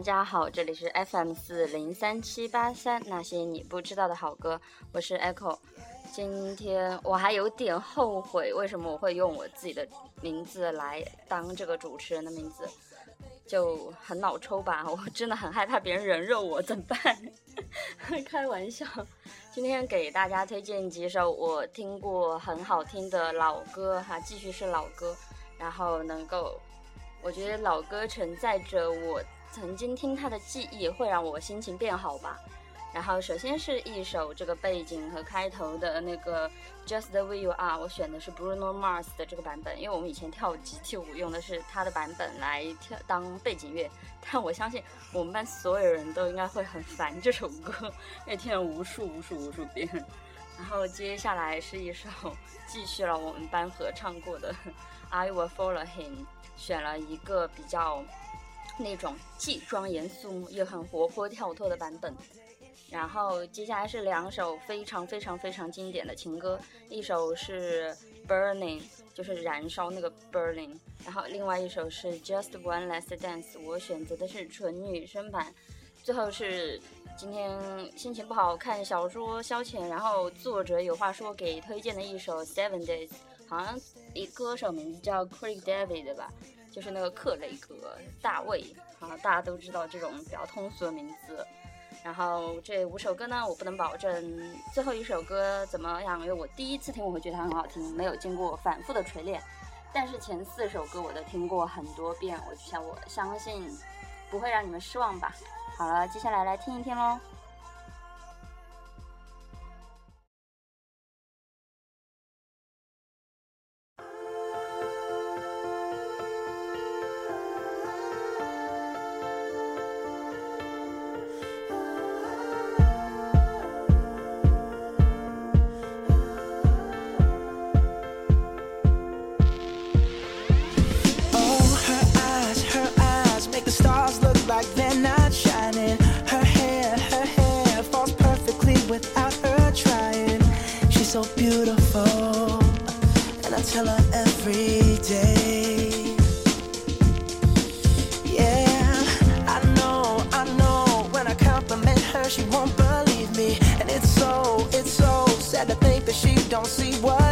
大家好，这里是 FM 四零三七八三，那些你不知道的好歌，我是 Echo。今天我还有点后悔，为什么我会用我自己的名字来当这个主持人的名字，就很脑抽吧。我真的很害怕别人人肉我，怎么办？开玩笑。今天给大家推荐几首我听过很好听的老歌哈，继续是老歌，然后能够，我觉得老歌承载着我。曾经听他的记忆会让我心情变好吧。然后首先是一首这个背景和开头的那个 Just the way you are，我选的是 Bruno Mars 的这个版本，因为我们以前跳集体舞用的是他的版本来跳当背景乐。但我相信我们班所有人都应该会很烦这首歌，因为听了无数无数无数遍。然后接下来是一首继续了我们班合唱过的 I Will Follow Him，选了一个比较。那种既庄严肃穆又很活泼跳脱的版本，然后接下来是两首非常非常非常经典的情歌，一首是 Burning，就是燃烧那个 Burning，然后另外一首是 Just One Last Dance，我选择的是纯女生版，最后是今天心情不好看小说消遣，然后作者有话说给推荐的一首 Seven Days，好像一歌手名字叫 Craig David 吧。就是那个克雷格大卫啊，大家都知道这种比较通俗的名字。然后这五首歌呢，我不能保证最后一首歌怎么样，因为我第一次听我会觉得它很好听，没有经过反复的锤炼。但是前四首歌我都听过很多遍，我就想我相信不会让你们失望吧。好了，接下来来听一听喽。see what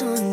on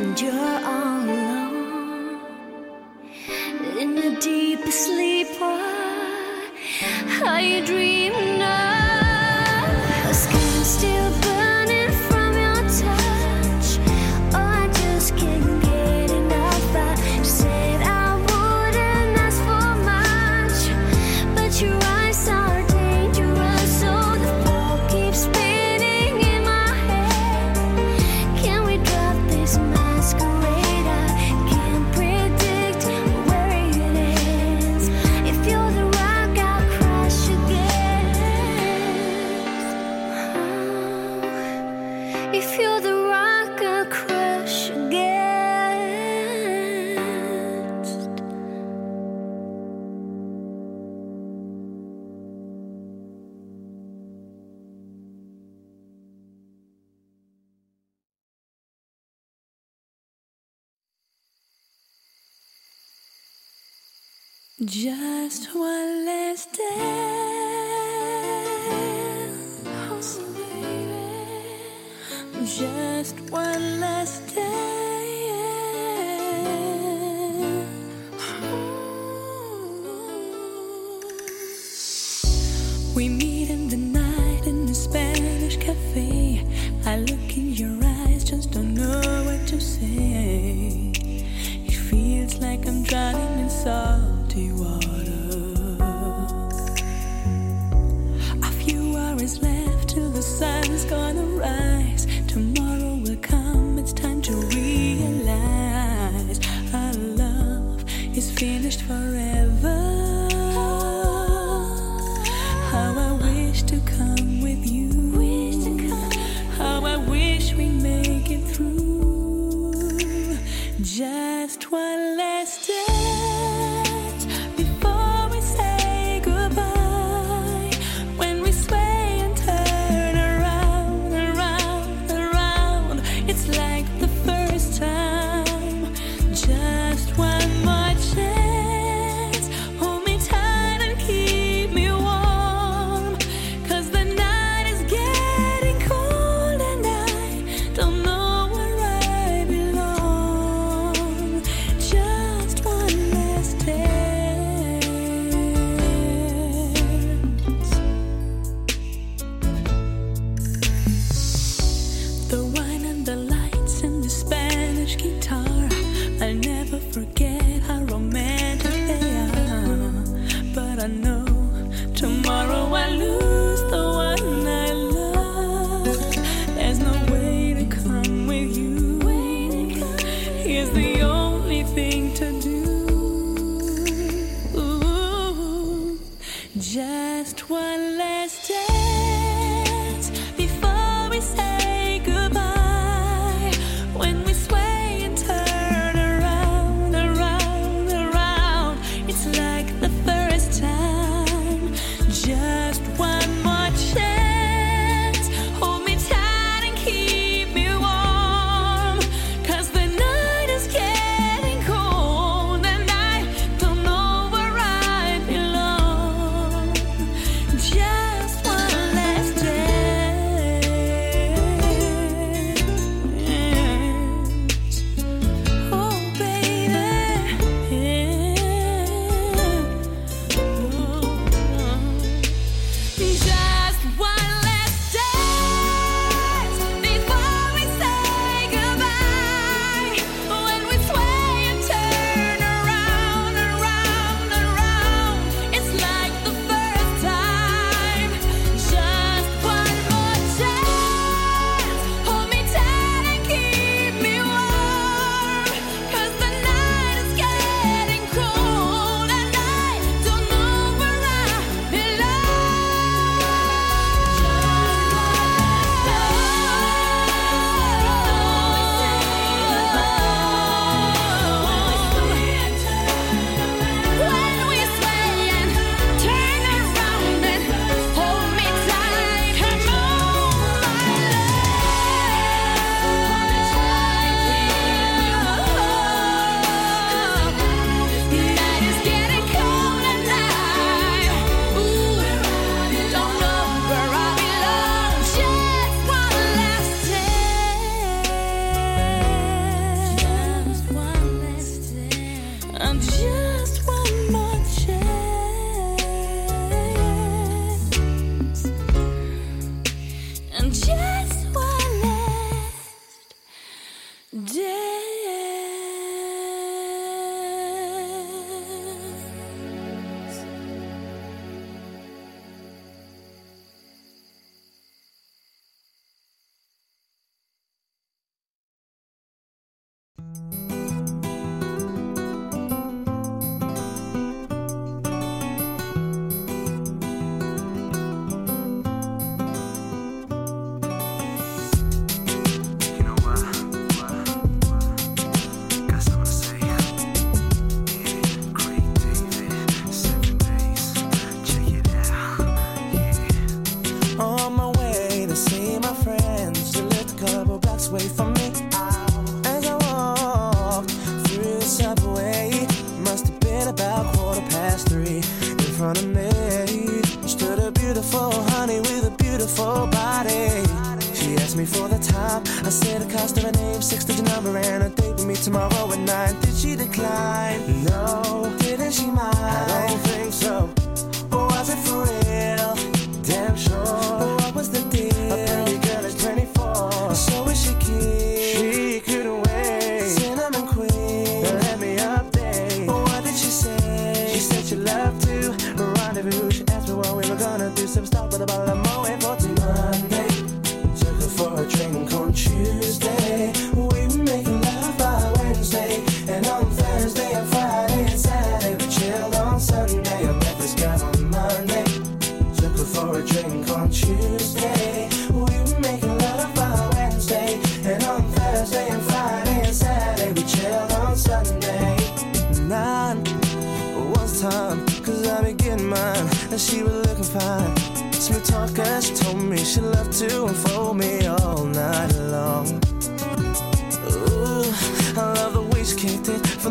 and you're all alone in the deepest sleep. I dream you? Just one last dance, baby. Just one last dance. We meet in the night in the Spanish cafe. I look in your eyes, just don't know what to say. It feels like I'm drowning in salty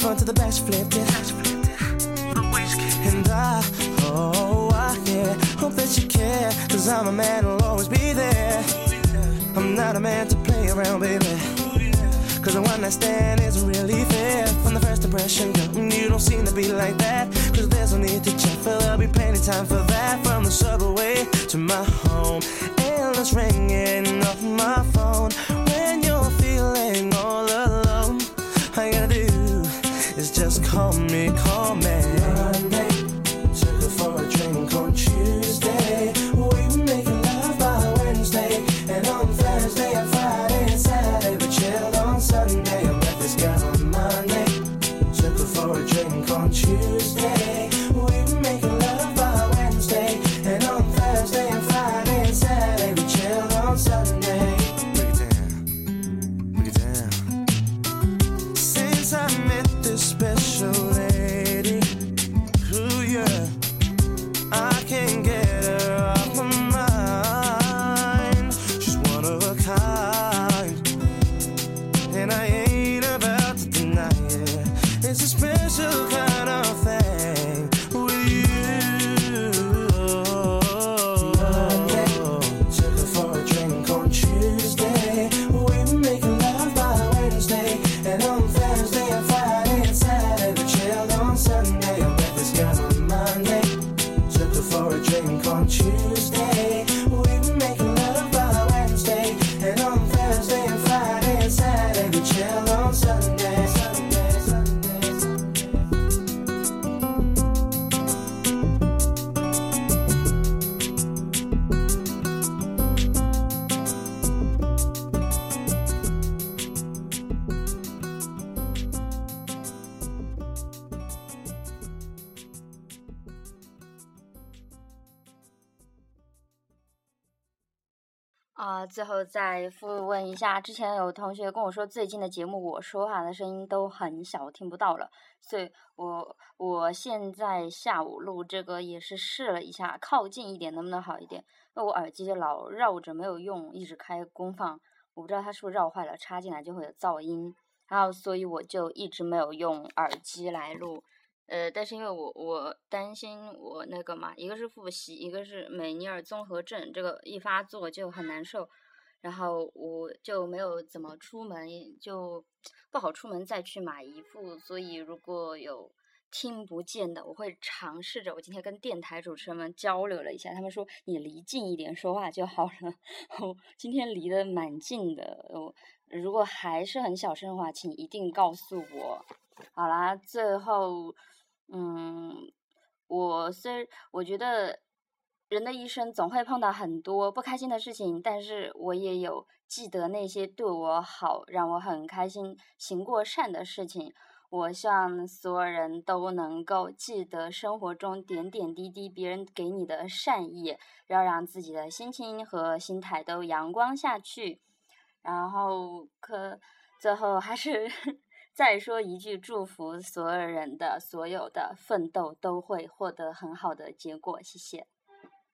front to the back, she flipped it. And I, oh, I, yeah, hope that you care. Cause I'm a man who'll always be there. I'm not a man to play around, baby. Cause the one night stand isn't really fair. From the first impression, girl, you don't seem to be like that. Cause there's no need to check, for there'll be plenty time for that. From the subway to my home, endless ringing off my phone. moment. 后再复问一下，之前有同学跟我说，最近的节目我说话的声音都很小，听不到了，所以我我现在下午录这个也是试了一下，靠近一点能不能好一点？那我耳机就老绕着没有用，一直开功放，我不知道它是不是绕坏了，插进来就会有噪音，然后所以我就一直没有用耳机来录。呃，但是因为我我担心我那个嘛，一个是复习，一个是美尼尔综合症，这个一发作就很难受，然后我就没有怎么出门，就不好出门再去买衣服，所以如果有听不见的，我会尝试着。我今天跟电台主持人们交流了一下，他们说你离近一点说话就好了。我今天离得蛮近的，我如果还是很小声的话，请一定告诉我。好啦，最后。嗯，我虽我觉得人的一生总会碰到很多不开心的事情，但是我也有记得那些对我好、让我很开心、行过善的事情。我希望所有人都能够记得生活中点点滴滴别人给你的善意，要让自己的心情和心态都阳光下去。然后可最后还是。再说一句，祝福所有人的所有的奋斗都会获得很好的结果，谢谢。